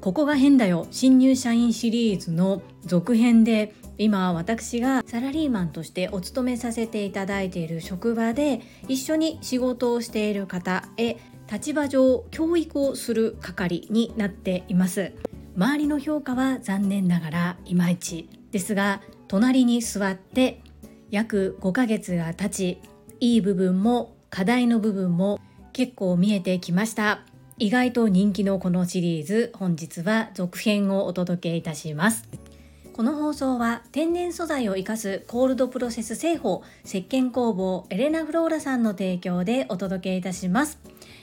ここが変だよ。新入社員シリーズの続編で今私がサラリーマンとしてお勤めさせていただいている職場で一緒に仕事をしている方へ立場上教育をする係になっています。周りの評価は残念ながらいまいちですが隣に座って約5ヶ月が経ちいい部分も課題の部分も結構見えてきました。意外と人気のこのシリーズ本日は続編をお届けいたします。この放送は天然素材を生かすコールドプロセス製法石鹸工房エレナ・フローラさんの提供でお届けいたします。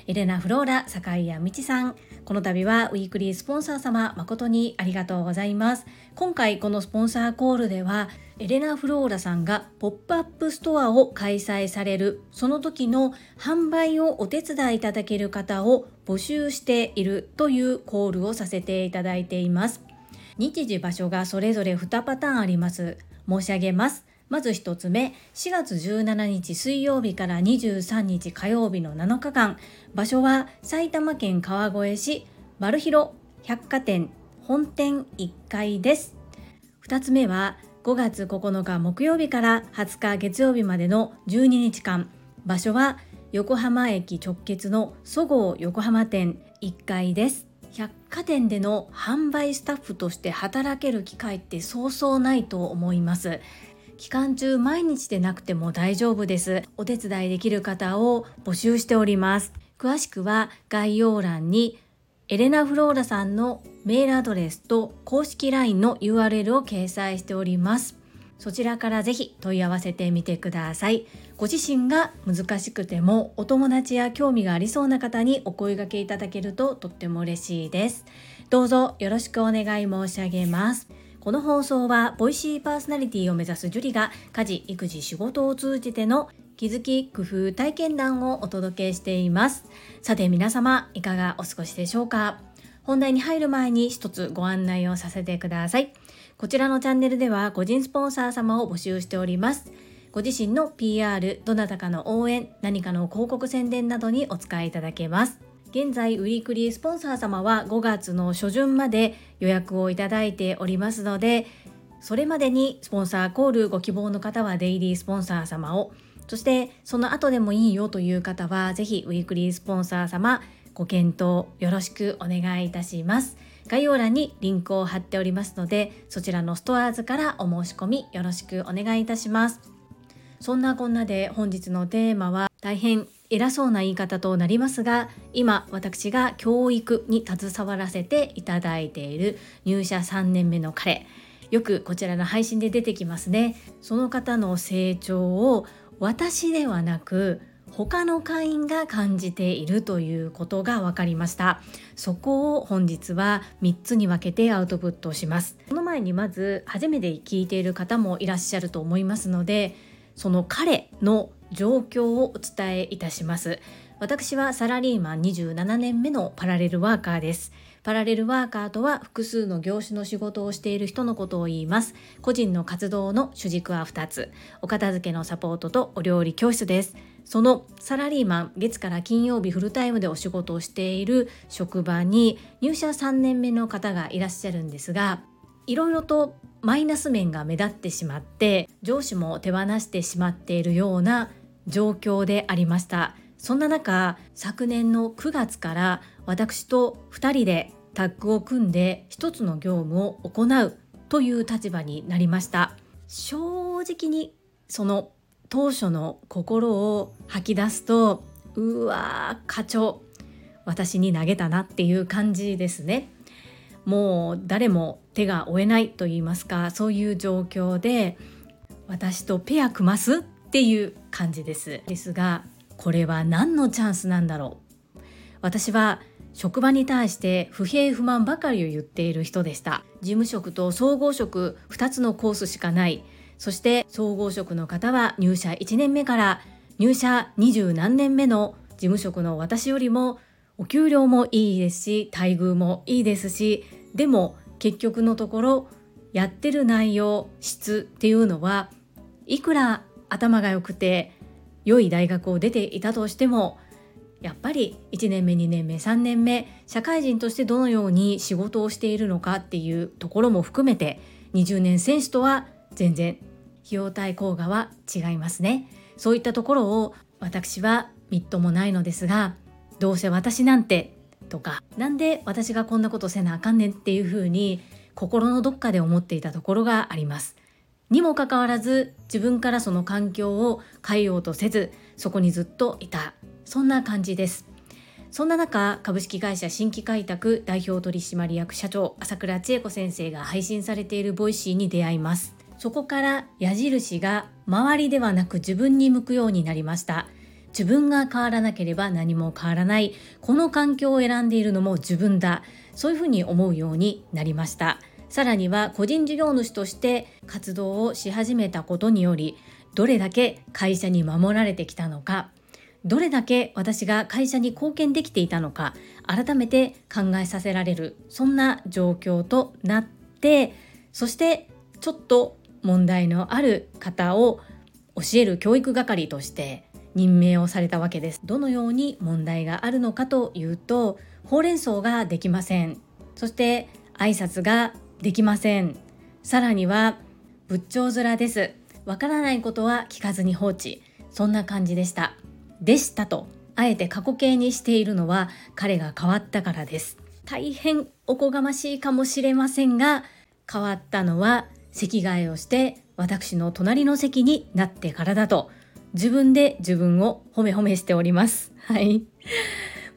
エレナ・フローラ坂井谷美智さん。この度はウィークリースポンサー様誠にありがとうございます。今回このスポンサーコールではエレナ・フローラさんがポップアップストアを開催されるその時の販売をお手伝いいただける方を募集しているというコールをさせていただいています。日時場所がそれぞれ2パターンあります。申し上げます。まず1つ目4月17日水曜日から23日火曜日の7日間。場所は埼玉県川越市マルヒロ百貨店本店1階です。2つ目は5月9日木曜日から20日月曜日までの12日間。場所は横浜駅直結のそごう横浜店1階です。百貨店での販売スタッフとして働ける機会ってそうそうないと思います。期間中毎日でなくても大丈夫です。お手伝いできる方を募集しております。詳しくは概要欄にエレナ・フローラさんのメールアドレスと公式 LINE の URL を掲載しております。そちらからぜひ問い合わせてみてください。ご自身が難しくてもお友達や興味がありそうな方にお声掛けいただけるととっても嬉しいです。どうぞよろしくお願い申し上げます。この放送はボイシーパーソナリティを目指すジュリが家事育児仕事を通じての気づき工夫体験談をお届けしています。さて皆様いかがお過ごしでしょうか？本題に入る前に一つご案内をさせてください。こちらのチャンネルでは個人スポンサー様を募集しております。ご自身の PR どなたかの応援何かの広告宣伝などにお使いいただけます。現在ウィークリースポンサー様は5月の初旬まで予約をいただいておりますのでそれまでにスポンサーコールご希望の方はデイリースポンサー様をそしてその後でもいいよという方はぜひウィークリースポンサー様ご検討よろしくお願いいたします。概要欄にリンクを貼っておりますのでそちらのストアーズからお申し込みよろしくお願いいたします。そんなこんなで本日のテーマは大変偉そうな言い方となりますが今私が教育に携わらせていただいている入社3年目の彼。よくこちらの配信で出てきますね。その方の成長を私ではなく他の会員が感じているということが分かりました。そこを本日は3つに分けてアウトプットします。その前にまず初めて聞いている方もいらっしゃると思いますのでその彼の状況をお伝えいたします。私はサラリーマン27年目のパラレルワーカーです。パラレルワーカーとは複数の業種の仕事をしている人のことを言います。個人の活動の主軸は2つ。お片付けのサポートとお料理教室です。そのサラリーマン月から金曜日フルタイムでお仕事をしている職場に入社3年目の方がいらっしゃるんですがいろいろとマイナス面が目立ってしまって上司も手放してしまっているような状況でありました。そんな中昨年の9月から私と2人でタッグを組んで一つの業務を行うという立場になりました。正直にその当初の心を吐き出すとうわー課長私に投げたなっていう感じですね。もう誰も手が負えないと言いますかそういう状況で私とペア組ますっていう感じです。ですがこれは何のチャンスなんだろう。私は職場に対して不平不満ばかりを言っている人でした。事務職と総合職2つのコースしかない。そして総合職の方は入社1年目から入社20何年目の事務職の私よりもお給料もいいですし待遇もいいですしでも結局のところやってる内容質っていうのはいくら頭が良くて良い大学を出ていたとしてもやっぱり1年目2年目3年目社会人としてどのように仕事をしているのかっていうところも含めて20年選手とは全然費用対効果は違いますね。そういったところを私はみっともないのですがどうせ私なんてとかなんで私がこんなことせなあかんねんっていうふうに心のどっかで思っていたところがあります。にもかかわらず自分からその環境を変えようとせずそこにずっといた。そんな感じです。そんな中株式会社新規開拓代表取締役社長朝倉千恵子先生が配信されているボイシーに出会います。そこから矢印が周りではなく自分に向くようになりました。自分が変わらなければ何も変わらない。この環境を選んでいるのも自分だ。そういうふうに思うようになりました。さらには個人事業主として活動をし始めたことによりどれだけ会社に守られてきたのかどれだけ私が会社に貢献できていたのか改めて考えさせられるそんな状況となってそしてちょっと問題のある方を教える教育係として任命をされたわけです。どのように問題があるのかというとほうれん草ができません。そして挨拶ができません。さらには仏頂面です。わからないことは聞かずに放置。そんな感じでした。でしたとあえて過去形にしているのは彼が変わったからです。大変おこがましいかもしれませんが変わったのは席替えをして私の隣の席になってからだと。自分で自分を褒め褒めしております。はい。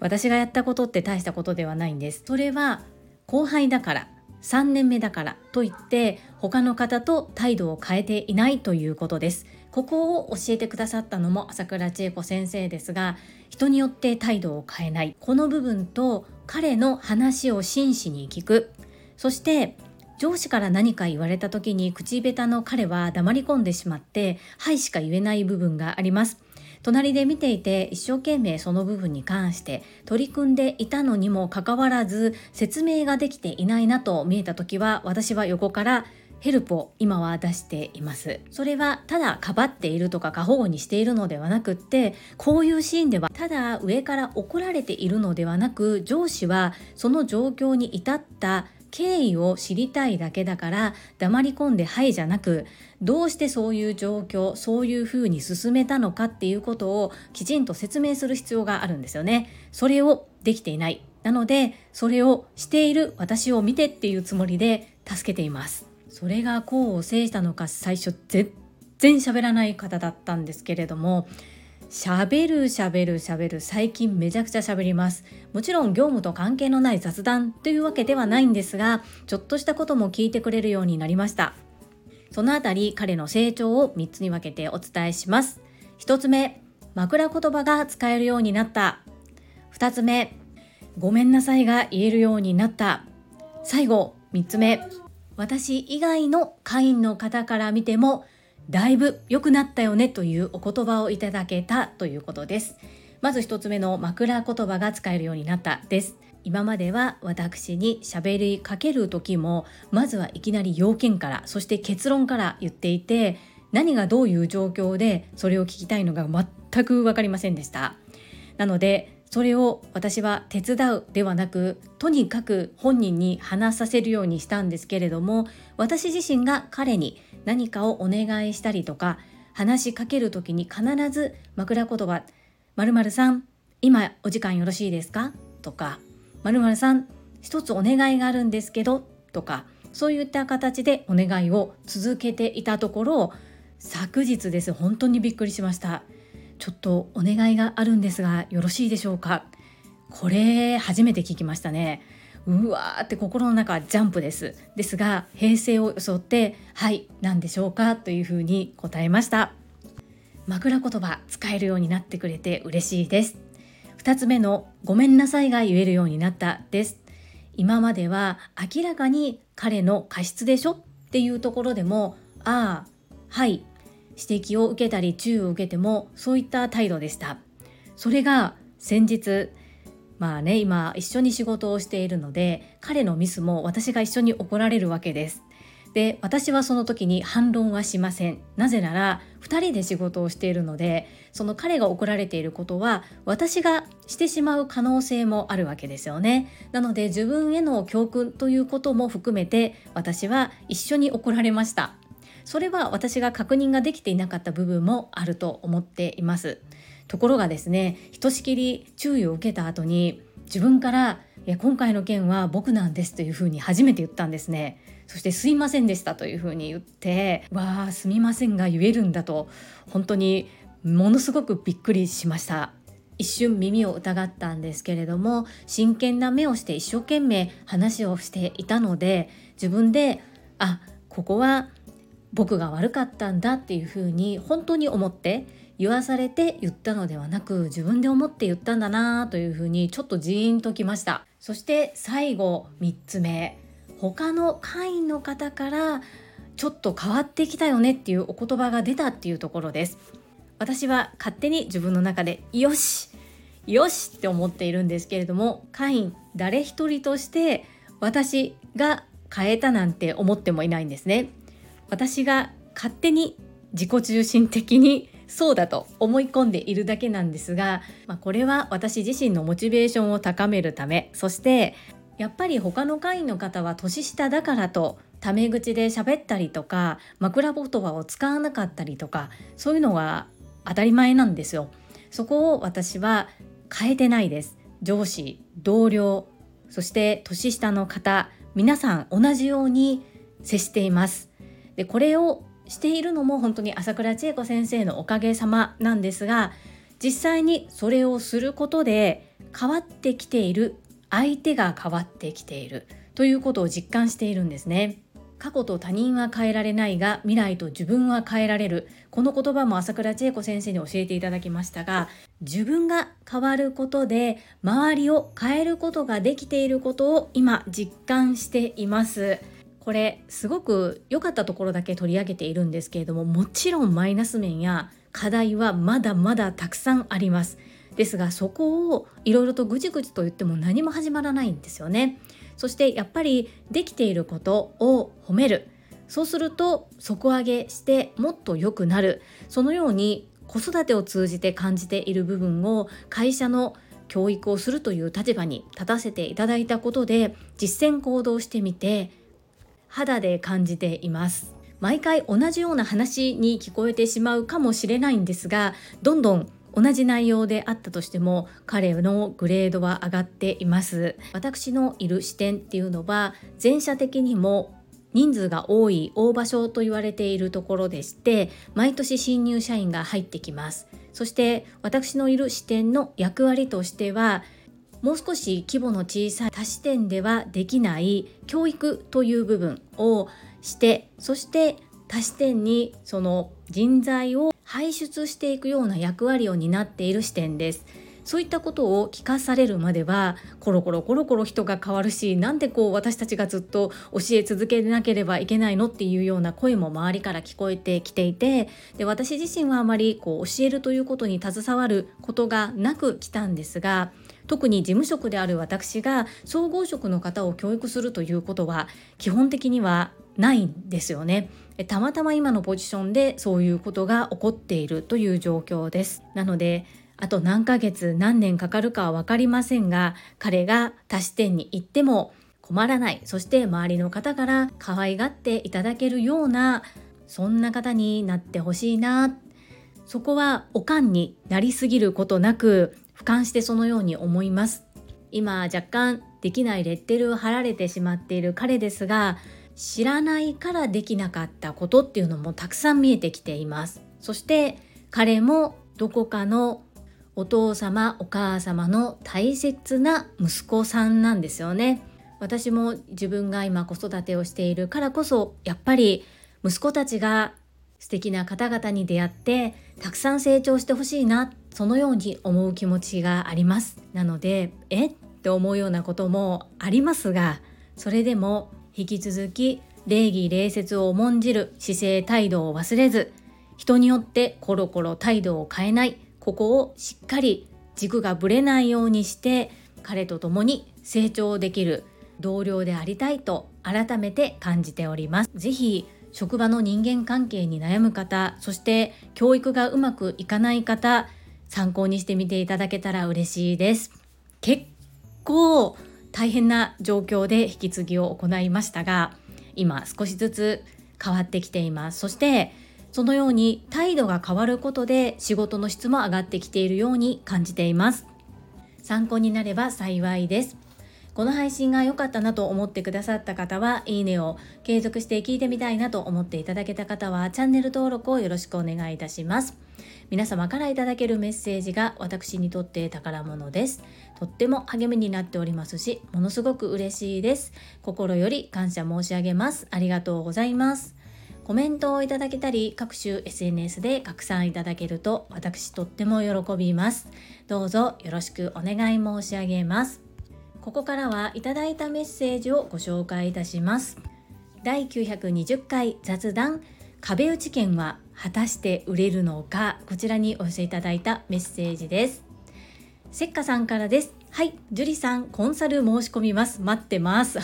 私がやったことって大したことではないんです。それは後輩だから。3年目だからといって他の方と態度を変えていないということです。ここを教えてくださったのも朝倉千恵子先生ですが人によって態度を変えない。この部分と彼の話を真摯に聞く。そして上司から何か言われた時に口下手の彼は黙り込んでしまって「はい」しか言えない部分があります。隣で見ていて一生懸命その部分に関して取り組んでいたのにもかかわらず説明ができていないなと見えた時は私は横からヘルプを今は出しています。それはただかばっているとか過保護にしているのではなくってこういうシーンではただ上から怒られているのではなく上司はその状況に至った経緯を知りたいだけだから黙り込んで「はい」じゃなくどうしてそういう状況そういうふうに進めたのかっていうことをきちんと説明する必要があるんですよね。それをできていないなのでそれをしている私を見てっていうつもりで助けています。それが功を制したのか最初全然喋らない方だったんですけれども喋る喋る喋る。最近めちゃくちゃ喋ります。もちろん業務と関係のない雑談というわけではないんですがちょっとしたことも聞いてくれるようになりました。そのあたり彼の成長を3つに分けてお伝えします。1つ目枕言葉が使えるようになった。2つ目ごめんなさいが言えるようになった。最後3つ目私以外の会員の方から見てもだいぶ良くなったよねというお言葉をいただけたということです。まず一つ目の枕言葉が使えるようになったです。今までは私に喋りかける時もまずはいきなり要件からそして結論から言っていて何がどういう状況でそれを聞きたいのが全く分かりませんでしたなのでそれを私は手伝うではなくとにかく本人に話させるようにしたんですけれども私自身が彼に何かをお願いしたりとか話しかける時に必ず枕言葉「まるさん今お時間よろしいですか?」とか「まるさん一つお願いがあるんですけど」とかそういった形でお願いを続けていたところ昨日です。本当にびっくりしましたちょっとお願いがあるんですがよろしいでしょうか？これ初めて聞きましたね。うわーって心の中ジャンプです。ですが平成を装ってはい何でしょうかというふうに答えました。枕言葉使えるようになってくれて嬉しいです。2つ目のごめんなさいが言えるようになったです。今までは明らかに彼の過失でしょっていうところでもああはい指摘を受けたり注意を受けてもそういった態度でした。それが先日まあね今一緒に仕事をしているので彼のミスも私が一緒に怒られるわけです。で私はその時に反論はしません。なぜなら2人で仕事をしているのでその彼が怒られていることは私がしてしまう可能性もあるわけですよね。なので自分への教訓ということも含めて私は一緒に怒られました。それは私が確認ができていなかった部分もあると思っています。ところがですねひとしきり注意を受けた後に自分からいや今回の件は僕なんですというふうに初めて言ったんですね。そしてすいませんでしたというふうに言ってわあすみませんが言えるんだと本当にものすごくびっくりしました。一瞬耳を疑ったんですけれども真剣な目をして一生懸命話をしていたので自分であここは僕が悪かったんだっていうふうに本当に思って言わされて言ったのではなく自分で思って言ったんだなというふうにちょっとジーンときました。そして最後3つ目他の会員の方からちょっと変わってきたよねっていうお言葉が出たっていうところです。私は勝手に自分の中でよしよしって思っているんですけれども会員誰一人として私が変えたなんて思ってもいないんですね。私が勝手に自己中心的にそうだと思い込んでいるだけなんですが、まあ、これは私自身のモチベーションを高めるためそしてやっぱり他の会員の方は年下だからとタメ口で喋ったりとか枕言葉を使わなかったりとかそういうのは当たり前なんですよ。そこを私は変えてないです。上司、同僚、そして年下の方、皆さん同じように接しています。でこれをしているのも本当に朝倉千恵子先生のおかげさまなんですが実際にそれをすることで変わってきている相手が変わってきているということを実感しているんですね。過去と他人は変えられないが未来と自分は変えられるこの言葉も朝倉千恵子先生に教えていただきましたが自分が変わることで周りを変えることができていることを今実感していますこれすごく良かったところだけ取り上げているんですけれどももちろんマイナス面や課題はまだまだたくさんあります。ですがそこをいろいろとぐちぐちと言っても何も始まらないんですよね。そしてやっぱりできていることを褒める。そうすると底上げしてもっと良くなる。そのように子育てを通じて感じている部分を会社の教育をするという立場に立たせていただいたことで実践行動してみて肌で感じています。毎回同じような話に聞こえてしまうかもしれないんですがどんどん同じ内容であったとしても彼のグレードは上がっています。私のいる視点っていうのは全社的にも人数が多い大場所と言われているところでして毎年新入社員が入ってきます。そして私のいる視点の役割としてはもう少し規模の小さい多視点ではできない教育という部分をしてそして多視点にその人材を輩出していくような役割を担っている視点です。そういったことを聞かされるまではコロコロコロコロ人が変わるしなんでこう私たちがずっと教え続けなければいけないのっていうような声も周りから聞こえてきていてで私自身はあまりこう教えるということに携わることがなく来たんですが特に事務職である私が総合職の方を教育するということは基本的にはないんですよね。たまたま今のポジションでそういうことが起こっているという状況です。なのであと何ヶ月何年かかるかは分かりませんが彼が多視点に行っても困らないそして周りの方から可愛がっていただけるようなそんな方になってほしいなそこはおかんになりすぎることなく俯瞰してそのように思います。今若干できないレッテルを貼られてしまっている彼ですが知らないからできなかったことっていうのもたくさん見えてきています。そして彼もどこかのお父様お母様の大切な息子さんなんですよね。私も自分が今子育てをしているからこそやっぱり息子たちが素敵な方々に出会ってたくさん成長してほしいなそのように思う気持ちがあります。なのでえ？って思うようなこともありますがそれでも引き続き礼儀礼節を重んじる姿勢態度を忘れず人によってコロコロ態度を変えないここをしっかり軸がぶれないようにして彼と共に成長できる同僚でありたいと改めて感じております。ぜひ職場の人間関係に悩む方そして教育がうまくいかない方参考にしてみていただけたら嬉しいです。結構大変な状況で引き継ぎを行いましたが今少しずつ変わってきています。そしてそのように態度が変わることで仕事の質も上がってきているように感じています。参考になれば幸いです。この配信が良かったなと思ってくださった方はいいねを継続して聞いてみたいなと思っていただけた方はチャンネル登録をよろしくお願いいたします。皆様からいただけるメッセージが私にとって宝物です。とっても励みになっておりますしものすごく嬉しいです。心より感謝申し上げます。ありがとうございます。コメントをいただけたり各種 SNS で拡散いただけると私とっても喜びます。どうぞよろしくお願い申し上げます。ここからはいただいたメッセージをご紹介いたします。第920回雑談壁打ち券は果たして売れるのかこちらにお寄せいただいたメッセージですせっかさんからですはい、樹里さん、コンサル申し込みます。待ってます。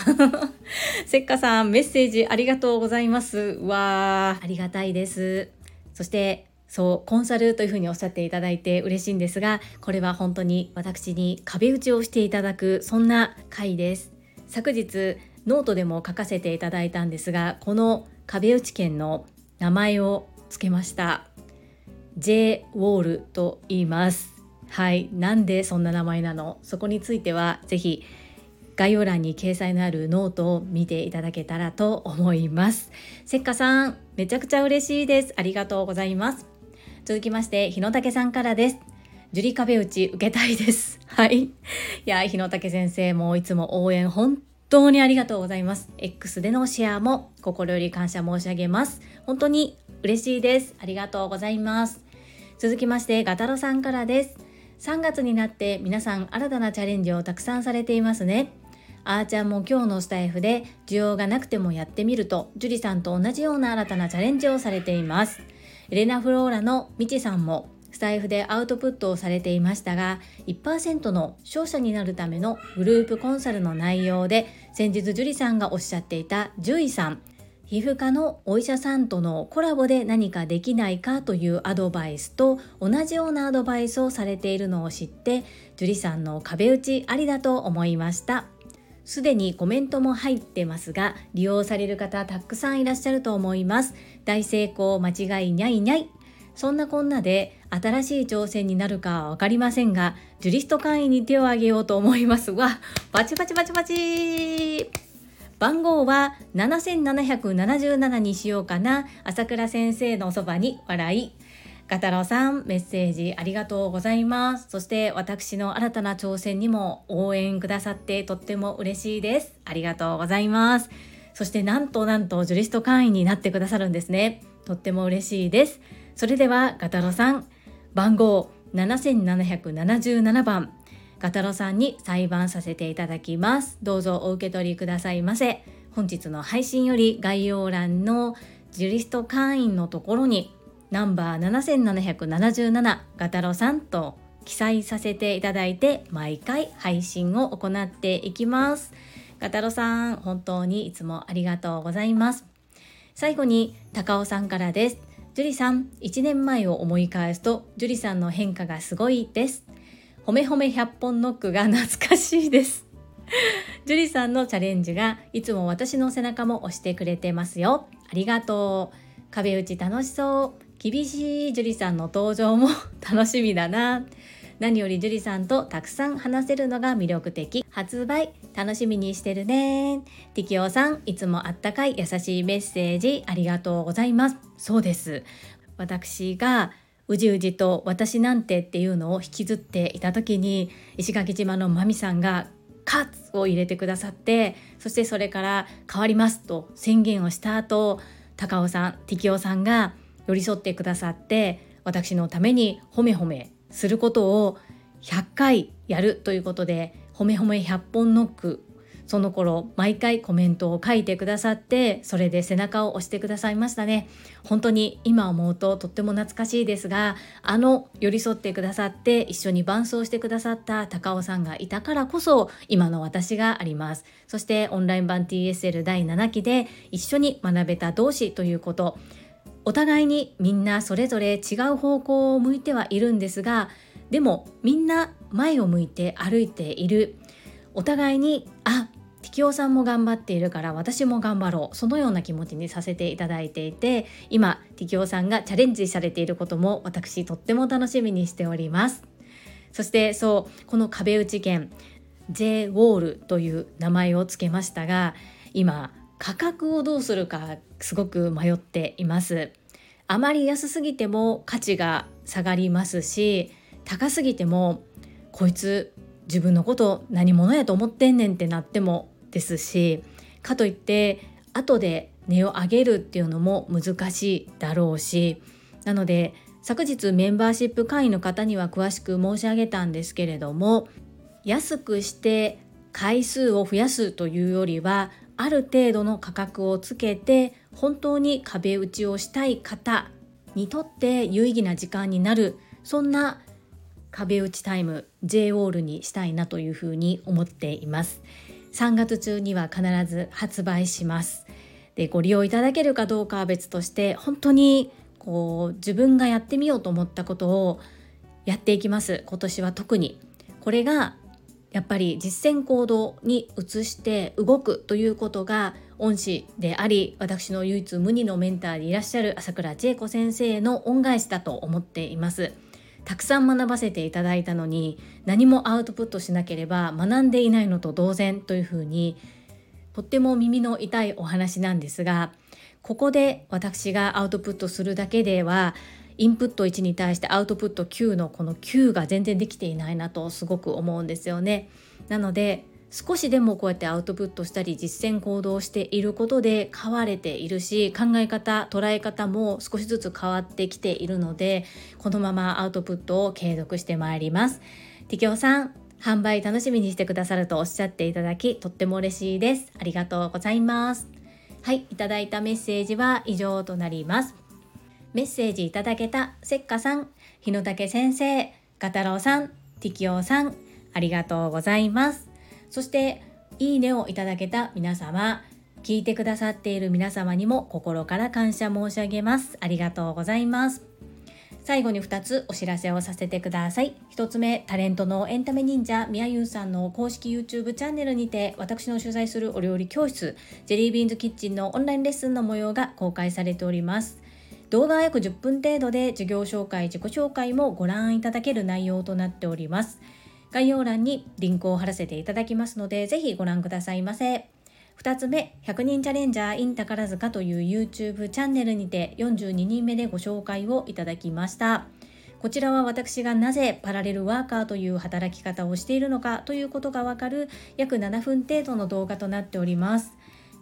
せっかさん、メッセージありがとうございます。わー、ありがたいです。そして、そう、コンサルというふうにおっしゃっていただいて嬉しいんですが、これは本当に私に壁打ちをしていただく、そんな回です。昨日、ノートでも書かせていただいたんですが、この壁打ち券の名前を付けました。J ウォールと言います。はい、なんでそんな名前なの？そこについてはぜひ概要欄に掲載のあるノートを見ていただけたらと思います。せっかさん、めちゃくちゃ嬉しいです。ありがとうございます。続きまして、日野武さんからです。樹里壁打ち受けたいです。はい。いや、日野武先生もいつも応援本当にありがとうございます。X でのシェアも心より感謝申し上げます。本当に嬉しいです。ありがとうございます。続きまして、ガタロさんからです。3月になって皆さん新たなチャレンジをたくさんされていますね。あーちゃんも今日のスタイフで需要がなくてもやってみると、樹里さんと同じような新たなチャレンジをされています。エレナ・フローラのみちさんもスタイフでアウトプットをされていましたが1%の勝者になるためのグループコンサルの内容で先日樹里さんがおっしゃっていた獣医さん皮膚科のお医者さんとのコラボで何かできないかというアドバイスと同じようなアドバイスをされているのを知って樹里さんの壁打ちありだと思いました。すでにコメントも入ってますが利用される方たくさんいらっしゃると思います。大成功間違いにゃいにゃい。そんなこんなで新しい挑戦になるかは分かりませんがジュリスト会員に手を挙げようと思いますわバ チバチバチバチ。番号は7777にしようかな。朝倉先生のそばに笑い。ガタロさんメッセージありがとうございます。そして私の新たな挑戦にも応援くださってとっても嬉しいです。ありがとうございます。そしてなんとなんとジュリスト会員になってくださるんですね。とっても嬉しいです。それではガタロさん番号7777番ガタロさんに裁判させていただきます。どうぞお受け取りくださいませ。本日の配信より概要欄のジュリスト会員のところにナンバー7777ガタロさんと記載させていただいて毎回配信を行っていきます。ガタロさん、本当にいつもありがとうございます。最後に高尾さんからです。ジュリさん、1年前を思い返すと、ジュリさんの変化がすごいです。ほめほめ100本ノックが懐かしいです。ジュリさんのチャレンジがいつも私の背中も押してくれてますよ。ありがとう。壁打ち楽しそう。厳しいジュリさんの登場も 楽しみだな。何よりジュリさんとたくさん話せるのが魅力的。発売楽しみにしてるね。ティキオさん、いつもあったかい優しいメッセージありがとうございます。そうです。私がうじうじと私なんてっていうのを引きずっていた時に石垣島のマミさんがカツを入れてくださってそしてそれから変わりますと宣言をした後高尾さん適応さんが寄り添ってくださって私のために褒め褒めすることを100回やるということで褒め褒め100本ノックその頃毎回コメントを書いてくださってそれで背中を押してくださいましたね。本当に今思うととっても懐かしいですがあの寄り添ってくださって一緒に伴走してくださった高尾さんがいたからこそ今の私があります。そしてオンライン版 TSL 第7期で一緒に学べた同士ということ。お互いにみんなそれぞれ違う方向を向いてはいるんですがでもみんな前を向いて歩いている。お互いにあ適応さんも頑張っているから私も頑張ろう。そのような気持ちにさせていただいていて今適応さんがチャレンジされていることも私とっても楽しみにしております。そしてそうこの壁打ち券 J ウォールという名前を付けましたが今価格をどうするかすごく迷っています。あまり安すぎても価値が下がりますし高すぎてもこいつ自分のこと何者やと思ってんねんってなってもですしかといって後で値を上げるっていうのも難しいだろうしなので昨日メンバーシップ会員の方には詳しく申し上げたんですけれども安くして回数を増やすというよりはある程度の価格をつけて本当に壁打ちをしたい方にとって有意義な時間になるそんな壁打ちタイム J ウォールにしたいなというふうに思っています。3月中には必ず発売します。でご利用いただけるかどうかは別として本当にこう自分がやってみようと思ったことをやっていきます。今年は特に。これがやっぱり実践行動に移して動くということが恩師であり私の唯一無二のメンターでいらっしゃる朝倉千恵子先生の恩返しだと思っていますたくさん学ばせていただいたのに何もアウトプットしなければ学んでいないのと同然というふうにとっても耳の痛いお話なんですがここで私がアウトプットするだけではインプット1に対してアウトプット9のこの9が全然できていないなとすごく思うんですよね。なので少しでもこうやってアウトプットしたり実践行動していることで変われているし考え方捉え方も少しずつ変わってきているのでこのままアウトプットを継続してまいります。ティキョさん販売楽しみにしてくださるとおっしゃっていただきとっても嬉しいです。ありがとうございます。はい、いただいたメッセージは以上となります。メッセージいただけたせっかさん、日野武先生、ガタロウさん、ティキオさん、ありがとうございます。そして、いいねをいただけた皆様、聞いてくださっている皆様にも心から感謝申し上げます。ありがとうございます。最後に2つお知らせをさせてください。1つ目、タレントのエンタメ忍者みやゆうさんの公式 YouTube チャンネルにて私の取材するお料理教室、ジェリービーンズキッチンのオンラインレッスンの模様が公開されております。動画は約10分程度で授業紹介、自己紹介もご覧いただける内容となっております。概要欄にリンクを貼らせていただきますので、ぜひご覧くださいませ。2つ目、100人チャレンジャー in 宝塚という YouTube チャンネルにて42人目でご紹介をいただきました。こちらは私がなぜパラレルワーカーという働き方をしているのかということがわかる約7分程度の動画となっております。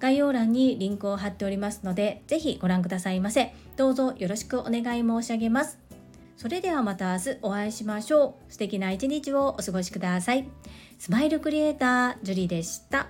概要欄にリンクを貼っておりますので、ぜひご覧くださいませ。どうぞよろしくお願い申し上げます。それではまた明日お会いしましょう。素敵な一日をお過ごしください。スマイルクリエイタージュリでした。